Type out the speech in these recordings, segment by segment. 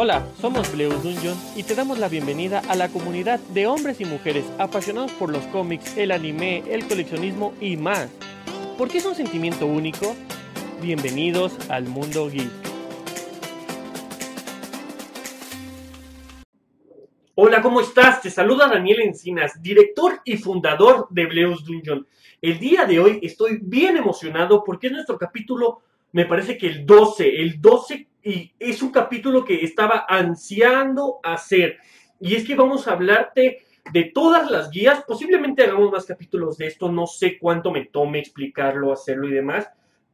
Hola, somos Bleus Dungeon y te damos la bienvenida a la comunidad de hombres y mujeres apasionados por los cómics, el anime, el coleccionismo y más. ¿Por qué es un sentimiento único? Bienvenidos al mundo geek. Hola, ¿cómo estás? Te saluda Daniel Encinas, director y fundador de Bleus Dungeon. El día de hoy estoy bien emocionado porque es nuestro capítulo, me parece que el 12, el 12 y es un capítulo que estaba ansiando hacer. Y es que vamos a hablarte de todas las guías. Posiblemente hagamos más capítulos de esto. No sé cuánto me tome explicarlo, hacerlo y demás.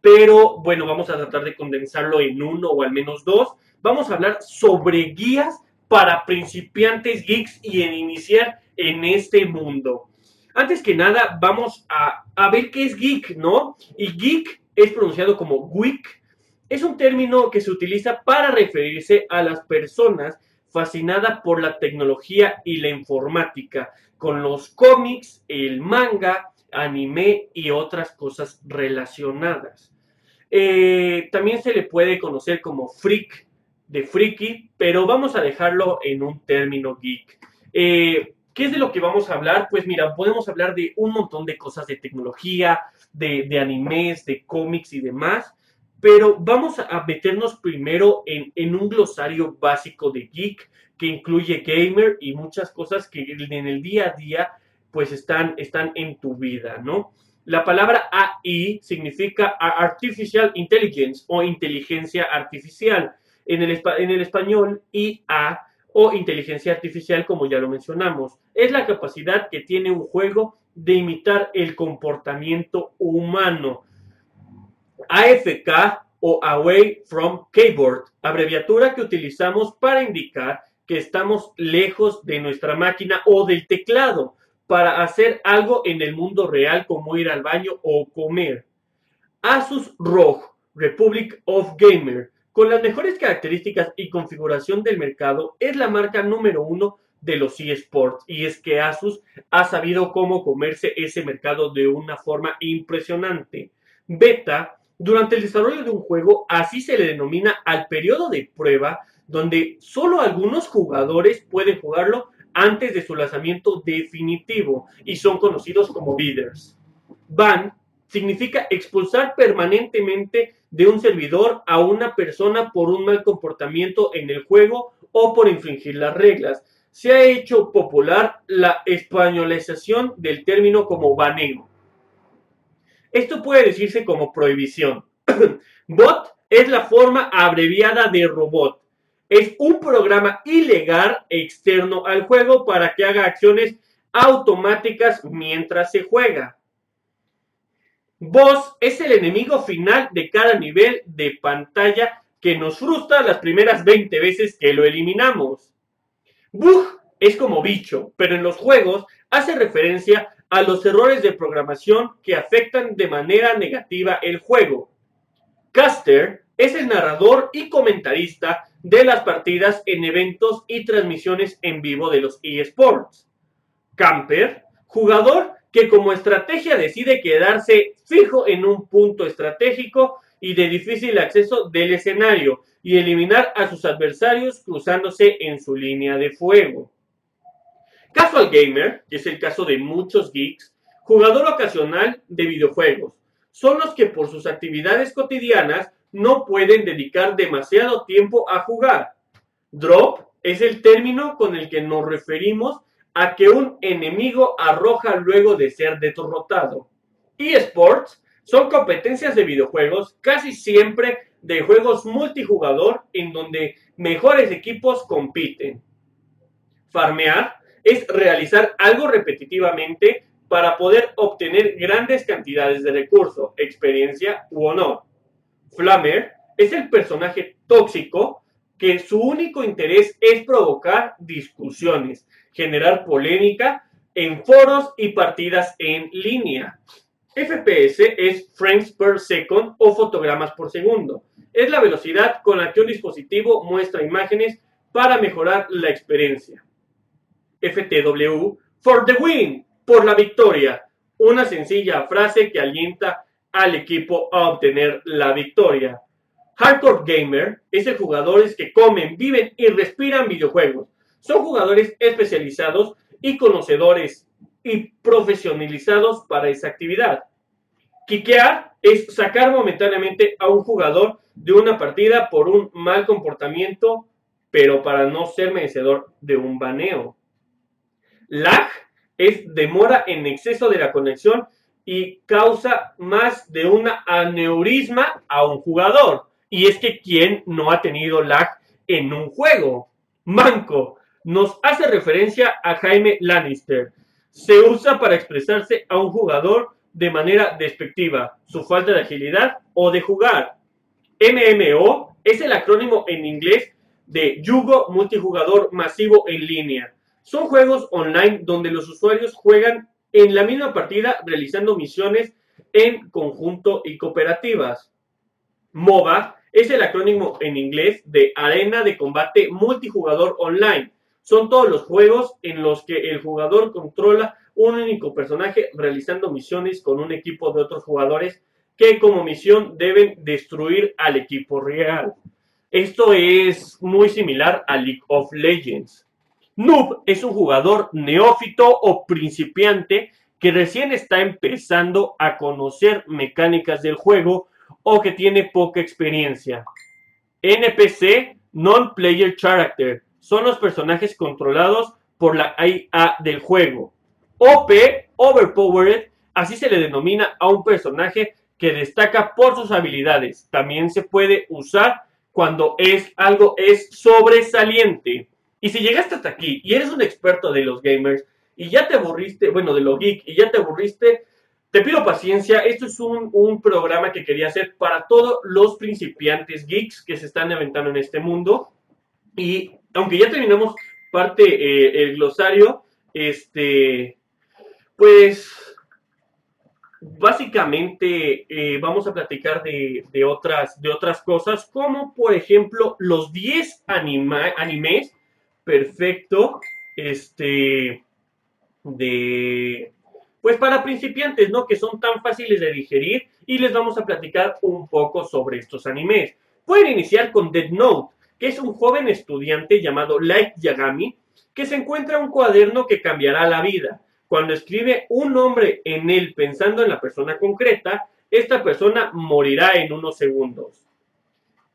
Pero bueno, vamos a tratar de condensarlo en uno o al menos dos. Vamos a hablar sobre guías para principiantes geeks y en iniciar en este mundo. Antes que nada, vamos a, a ver qué es geek, ¿no? Y geek es pronunciado como geek es un término que se utiliza para referirse a las personas fascinadas por la tecnología y la informática, con los cómics, el manga, anime y otras cosas relacionadas. Eh, también se le puede conocer como freak de friki, pero vamos a dejarlo en un término geek. Eh, ¿Qué es de lo que vamos a hablar? Pues mira, podemos hablar de un montón de cosas de tecnología, de, de animes, de cómics y demás. Pero vamos a meternos primero en, un glosario básico de geek que incluye gamer y muchas cosas que en el día a día pues están, están en tu vida, ¿no? La palabra AI significa Artificial Intelligence o inteligencia artificial. En el, en el español, IA o inteligencia artificial, como ya lo mencionamos, es la capacidad que tiene un juego de imitar el comportamiento humano. AFK o Away from Keyboard, abreviatura que utilizamos para indicar que estamos lejos de nuestra máquina o del teclado para hacer algo en el mundo real como ir al baño o comer. Asus ROG, Republic of Gamer, con las mejores características y configuración del mercado, es la marca número uno de los eSports. Y es que Asus ha sabido cómo comerse ese mercado de una forma impresionante. Beta durante el desarrollo de un juego, así se le denomina al periodo de prueba, donde solo algunos jugadores pueden jugarlo antes de su lanzamiento definitivo y son conocidos como bidders. Ban significa expulsar permanentemente de un servidor a una persona por un mal comportamiento en el juego o por infringir las reglas. Se ha hecho popular la españolización del término como baneo. Esto puede decirse como prohibición. Bot es la forma abreviada de robot. Es un programa ilegal externo al juego para que haga acciones automáticas mientras se juega. Boss es el enemigo final de cada nivel de pantalla que nos frustra las primeras 20 veces que lo eliminamos. Bug es como bicho, pero en los juegos hace referencia a los errores de programación que afectan de manera negativa el juego. Caster es el narrador y comentarista de las partidas en eventos y transmisiones en vivo de los eSports. Camper, jugador que como estrategia decide quedarse fijo en un punto estratégico y de difícil acceso del escenario y eliminar a sus adversarios cruzándose en su línea de fuego. Casual gamer, que es el caso de muchos geeks, jugador ocasional de videojuegos, son los que por sus actividades cotidianas no pueden dedicar demasiado tiempo a jugar. Drop es el término con el que nos referimos a que un enemigo arroja luego de ser derrotado. eSports son competencias de videojuegos casi siempre de juegos multijugador en donde mejores equipos compiten. Farmear es realizar algo repetitivamente para poder obtener grandes cantidades de recursos, experiencia u honor. Flamer es el personaje tóxico que su único interés es provocar discusiones, generar polémica en foros y partidas en línea. FPS es frames per second o fotogramas por segundo. Es la velocidad con la que un dispositivo muestra imágenes para mejorar la experiencia. FTW for the win, por la victoria. Una sencilla frase que alienta al equipo a obtener la victoria. Hardcore gamer es el jugadores que comen, viven y respiran videojuegos. Son jugadores especializados y conocedores y profesionalizados para esa actividad. Kikear es sacar momentáneamente a un jugador de una partida por un mal comportamiento, pero para no ser merecedor de un baneo. Lag es demora en exceso de la conexión y causa más de una aneurisma a un jugador. Y es que ¿quién no ha tenido lag en un juego? Manco nos hace referencia a Jaime Lannister. Se usa para expresarse a un jugador de manera despectiva, su falta de agilidad o de jugar. MMO es el acrónimo en inglés de Yugo Multijugador Masivo en Línea. Son juegos online donde los usuarios juegan en la misma partida realizando misiones en conjunto y cooperativas. MOBA es el acrónimo en inglés de Arena de Combate Multijugador Online. Son todos los juegos en los que el jugador controla un único personaje realizando misiones con un equipo de otros jugadores que como misión deben destruir al equipo real. Esto es muy similar a League of Legends. Noob es un jugador neófito o principiante que recién está empezando a conocer mecánicas del juego o que tiene poca experiencia. NPC, Non-Player Character, son los personajes controlados por la IA del juego. OP, Overpowered, así se le denomina a un personaje que destaca por sus habilidades. También se puede usar cuando es algo es sobresaliente. Y si llegaste hasta aquí y eres un experto de los gamers y ya te aburriste, bueno, de lo geek y ya te aburriste, te pido paciencia. Esto es un, un programa que quería hacer para todos los principiantes geeks que se están aventando en este mundo. Y aunque ya terminamos parte eh, el glosario, este, pues básicamente eh, vamos a platicar de, otras, de otras cosas, como por ejemplo los 10 animes perfecto, este, de, pues para principiantes, ¿no? Que son tan fáciles de digerir y les vamos a platicar un poco sobre estos animes. Pueden iniciar con Dead Note, que es un joven estudiante llamado Light Yagami, que se encuentra un cuaderno que cambiará la vida. Cuando escribe un nombre en él pensando en la persona concreta, esta persona morirá en unos segundos.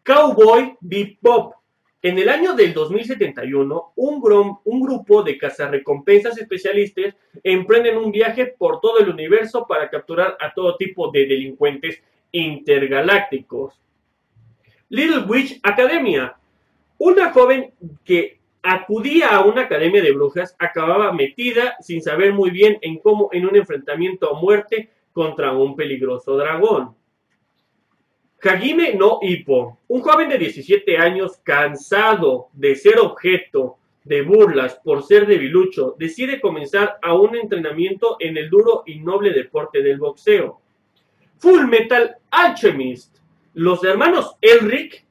Cowboy Bebop. En el año del 2071, un, grupo de cazarrecompensas especialistas emprenden un viaje por todo el universo para capturar a todo tipo de delincuentes intergalácticos. Little Witch Academia una joven que acudía a una academia de brujas acababa metida sin saber muy bien en cómo en un enfrentamiento a muerte contra un peligroso dragón. Hagime no Hippo, un joven de 17 años cansado de ser objeto de burlas por ser debilucho, decide comenzar a un entrenamiento en el duro y noble deporte del boxeo. Full Metal Alchemist. Los hermanos Elric,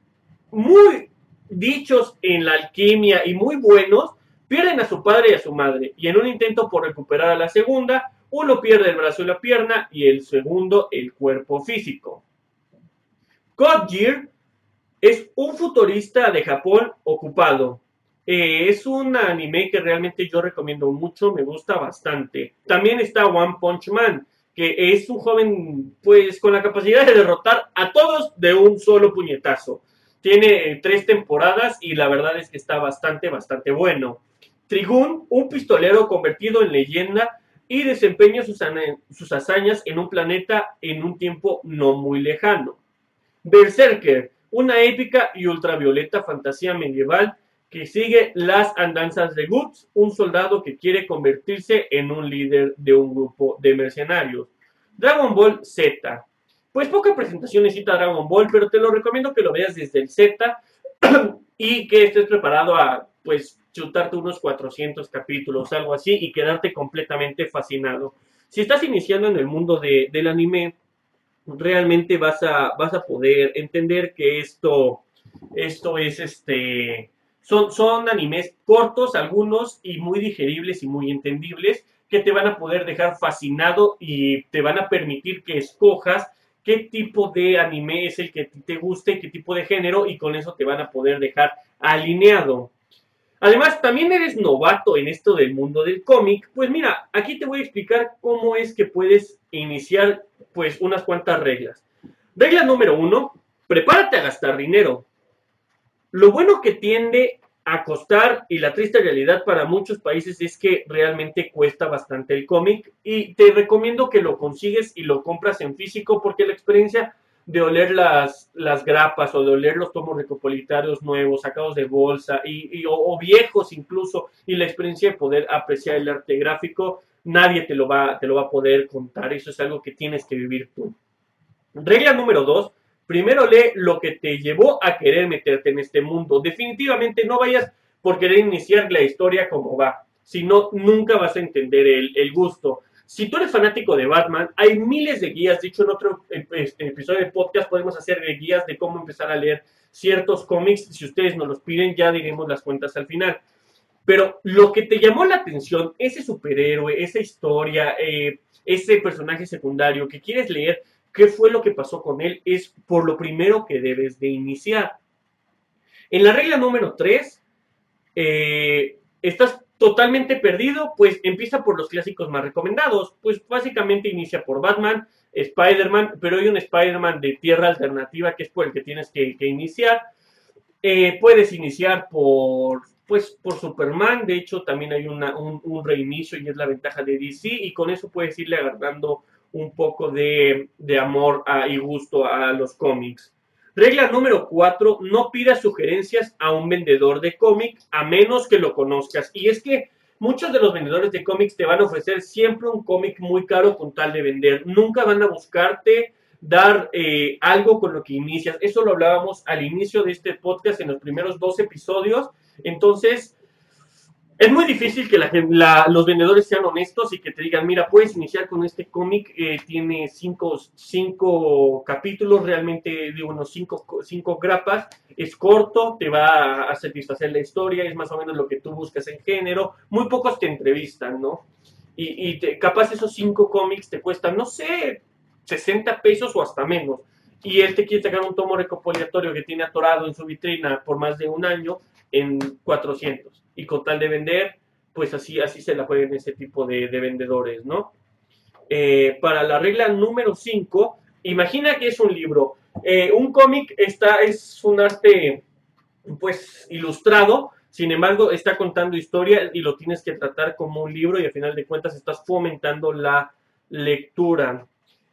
muy dichos en la alquimia y muy buenos, pierden a su padre y a su madre, y en un intento por recuperar a la segunda, uno pierde el brazo y la pierna y el segundo el cuerpo físico. Gear es un futurista de Japón ocupado. Eh, es un anime que realmente yo recomiendo mucho, me gusta bastante. También está One Punch Man, que es un joven pues con la capacidad de derrotar a todos de un solo puñetazo. Tiene eh, tres temporadas y la verdad es que está bastante, bastante bueno. Trigun, un pistolero convertido en leyenda y desempeña sus, sus hazañas en un planeta en un tiempo no muy lejano. Berserker, una épica y ultravioleta fantasía medieval que sigue las andanzas de Guts, un soldado que quiere convertirse en un líder de un grupo de mercenarios. Dragon Ball Z, pues poca presentación necesita Dragon Ball, pero te lo recomiendo que lo veas desde el Z y que estés preparado a, pues, chutarte unos 400 capítulos, algo así, y quedarte completamente fascinado. Si estás iniciando en el mundo del anime, realmente vas a, vas a poder entender que esto, esto es este... Son, son animes cortos, algunos, y muy digeribles y muy entendibles, que te van a poder dejar fascinado y te van a permitir que escojas qué tipo de anime es el que te guste, qué tipo de género, y con eso te van a poder dejar alineado. Además, también eres novato en esto del mundo del cómic, pues mira, aquí te voy a explicar cómo es que puedes iniciar pues unas cuantas reglas. Regla número uno, prepárate a gastar dinero. Lo bueno que tiende a costar y la triste realidad para muchos países es que realmente cuesta bastante el cómic y te recomiendo que lo consigues y lo compras en físico porque la experiencia de oler las, las grapas o de oler los tomos recopolitarios nuevos, sacados de bolsa y, o, viejos incluso, y la experiencia de poder apreciar el arte gráfico, nadie te lo, va, te lo va a poder contar. Eso es algo que tienes que vivir tú. Regla número dos, primero lee lo que te llevó a querer meterte en este mundo. Definitivamente no vayas por querer iniciar la historia como va, si no, nunca vas a entender el, el gusto. Si tú eres fanático de Batman, hay miles de guías. De hecho, en otro este, episodio de podcast podemos hacer guías de cómo empezar a leer ciertos cómics. Si ustedes nos los piden, ya diremos las cuentas al final. Pero lo que te llamó la atención, ese superhéroe, esa historia, eh, ese personaje secundario que quieres leer, qué fue lo que pasó con él, es por lo primero que debes de iniciar. En la regla número 3, eh, estás totalmente perdido, pues empieza por los clásicos más recomendados. Pues básicamente inicia por Batman, Spider-Man, pero hay un Spider-Man de tierra alternativa que es por el que tienes que, iniciar. Eh, puedes iniciar por, pues, por Superman, de hecho también hay un, reinicio y es la ventaja de DC y con eso puedes irle agarrando un poco de, amor y gusto a los cómics. Regla número 4, no pidas sugerencias a un vendedor de cómic a menos que lo conozcas. Y es que muchos de los vendedores de cómics te van a ofrecer siempre un cómic muy caro con tal de vender. Nunca van a buscarte dar eh, algo con lo que inicias. Eso lo hablábamos al inicio de este podcast en los primeros dos episodios. Entonces, es muy difícil que los vendedores sean honestos y que te digan, mira, puedes iniciar con este cómic, eh, tiene cinco, cinco, capítulos, realmente digo unos cinco, cinco grapas, es corto, te va a satisfacer la historia, es más o menos lo que tú buscas en género, muy pocos te entrevistan, ¿no? Y, y capaz esos cinco cómics te cuestan, no sé, 60 pesos o hasta menos. Y él te quiere sacar un tomo recopilatorio que tiene atorado en su vitrina por más de un año en 400 y con tal de vender, pues así, así se la juegan ese tipo de, vendedores, ¿no? Eh, para la regla número 5, imagina que es un libro. Eh, un cómic está, es un arte, pues, ilustrado, sin embargo, está contando historia y lo tienes que tratar como un libro y al final de cuentas estás fomentando la lectura.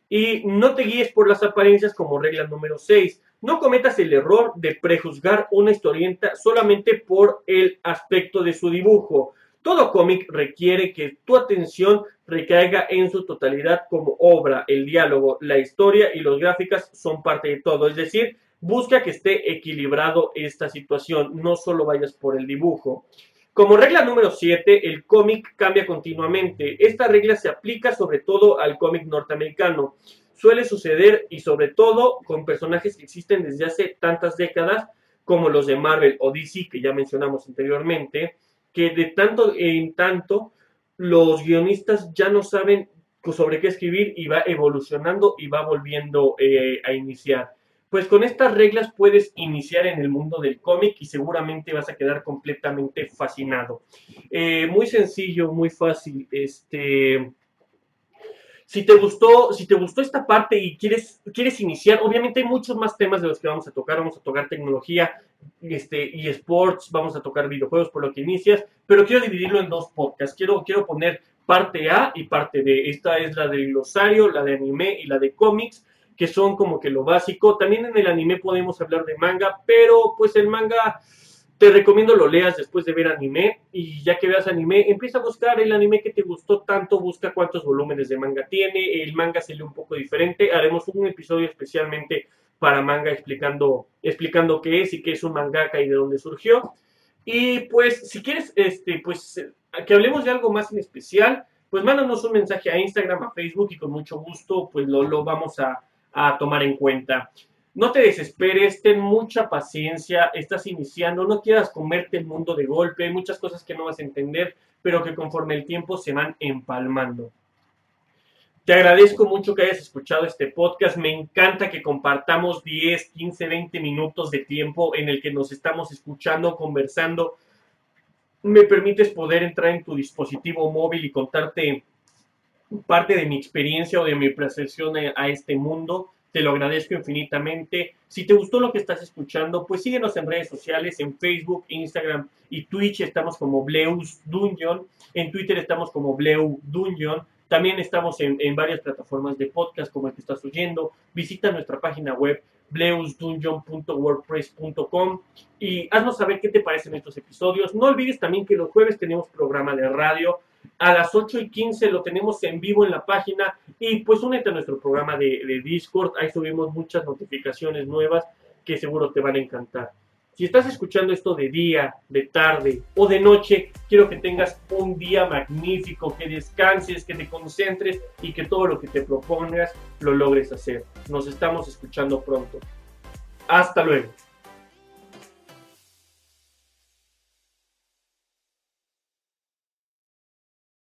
Y no te guíes por las apariencias como regla número 6. No cometas el error de prejuzgar una historieta solamente por el aspecto de su dibujo. Todo cómic requiere que tu atención recaiga en su totalidad como obra. El diálogo, la historia y los gráficas son parte de todo. Es decir, busca que esté equilibrado esta situación. No solo vayas por el dibujo. Como regla número 7, el cómic cambia continuamente. Esta regla se aplica sobre todo al cómic norteamericano suele suceder y sobre todo con personajes que existen desde hace tantas décadas como los de Marvel o DC que ya mencionamos anteriormente, que de tanto en tanto los guionistas ya no saben sobre qué escribir y va evolucionando y va volviendo eh, a iniciar. Pues con estas reglas puedes iniciar en el mundo del cómic y seguramente vas a quedar completamente fascinado. Eh, muy sencillo, muy fácil. Este, si te gustó, si te gustó esta parte y quieres, quieres iniciar, obviamente hay muchos más temas de los que vamos a tocar. Vamos a tocar tecnología este, y sports, vamos a tocar videojuegos por lo que inicias, pero quiero dividirlo en dos podcasts. Quiero, quiero poner parte A y parte B. Esta es la del glosario, la de anime y la de cómics, que son como que lo básico. También en el anime podemos hablar de manga, pero pues el manga te recomiendo lo leas después de ver anime y ya que veas anime, empieza a buscar el anime que te gustó tanto, busca cuántos volúmenes de manga tiene, el manga se lee un poco diferente, haremos un episodio especialmente para manga explicando, explicando qué es y qué es un mangaka y de dónde surgió. Y pues si quieres este, pues, que hablemos de algo más en especial, pues mándanos un mensaje a Instagram, a Facebook y con mucho gusto pues lo, lo vamos a, a tomar en cuenta. No te desesperes, ten mucha paciencia, estás iniciando, no quieras comerte el mundo de golpe, hay muchas cosas que no vas a entender, pero que conforme el tiempo se van empalmando. Te agradezco mucho que hayas escuchado este podcast. Me encanta que compartamos 10, 15, 20 minutos de tiempo en el que nos estamos escuchando, conversando. Me permites poder entrar en tu dispositivo móvil y contarte parte de mi experiencia o de mi percepción a este mundo. Te lo agradezco infinitamente. Si te gustó lo que estás escuchando, pues síguenos en redes sociales, en Facebook, Instagram y Twitch estamos como Bleus Dungeon. En Twitter estamos como Bleu Dungeon. También estamos en, varias plataformas de podcast como el que estás oyendo. Visita nuestra página web bleusdungeon.wordpress.com y haznos saber qué te parecen estos episodios. No olvides también que los jueves tenemos programa de radio. A las 8 y 15 lo tenemos en vivo en la página y pues únete a nuestro programa de, de Discord. Ahí subimos muchas notificaciones nuevas que seguro te van a encantar. Si estás escuchando esto de día, de tarde o de noche, quiero que tengas un día magnífico, que descanses, que te concentres y que todo lo que te propongas lo logres hacer. Nos estamos escuchando pronto. Hasta luego.